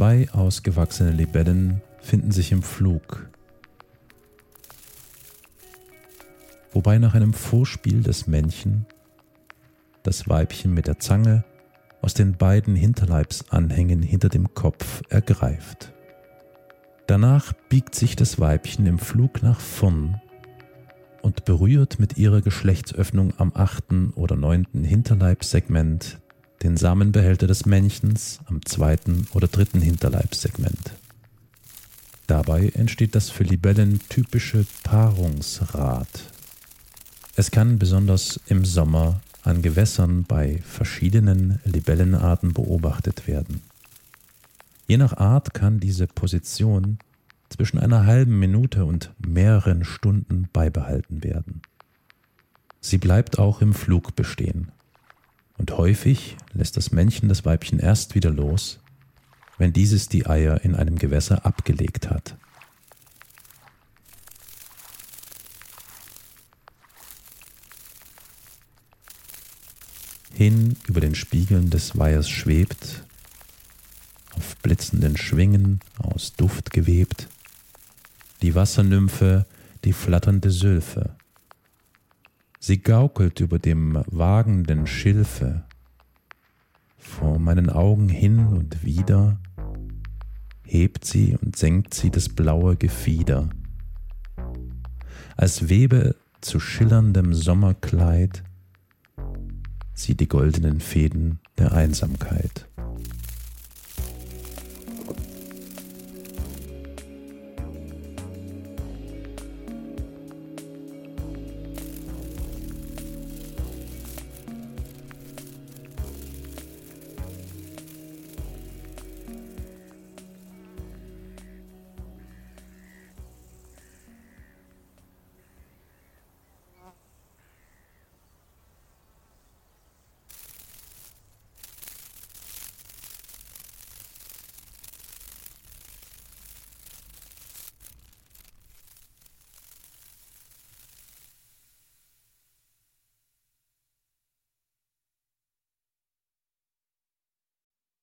Zwei ausgewachsene Libellen finden sich im Flug, wobei nach einem Vorspiel das Männchen das Weibchen mit der Zange aus den beiden Hinterleibsanhängen hinter dem Kopf ergreift. Danach biegt sich das Weibchen im Flug nach vorn und berührt mit ihrer Geschlechtsöffnung am achten oder neunten Hinterleibssegment den Samenbehälter des Männchens am zweiten oder dritten Hinterleibssegment. Dabei entsteht das für Libellen typische Paarungsrad. Es kann besonders im Sommer an Gewässern bei verschiedenen Libellenarten beobachtet werden. Je nach Art kann diese Position zwischen einer halben Minute und mehreren Stunden beibehalten werden. Sie bleibt auch im Flug bestehen. Und häufig lässt das Männchen das Weibchen erst wieder los, wenn dieses die Eier in einem Gewässer abgelegt hat. Hin über den Spiegeln des Weihers schwebt, auf blitzenden Schwingen aus Duft gewebt, die Wassernymphe, die flatternde Sylphe. Sie gaukelt über dem wagenden Schilfe, vor meinen Augen hin und wieder, hebt sie und senkt sie das blaue Gefieder, als webe zu schillerndem Sommerkleid sie die goldenen Fäden der Einsamkeit.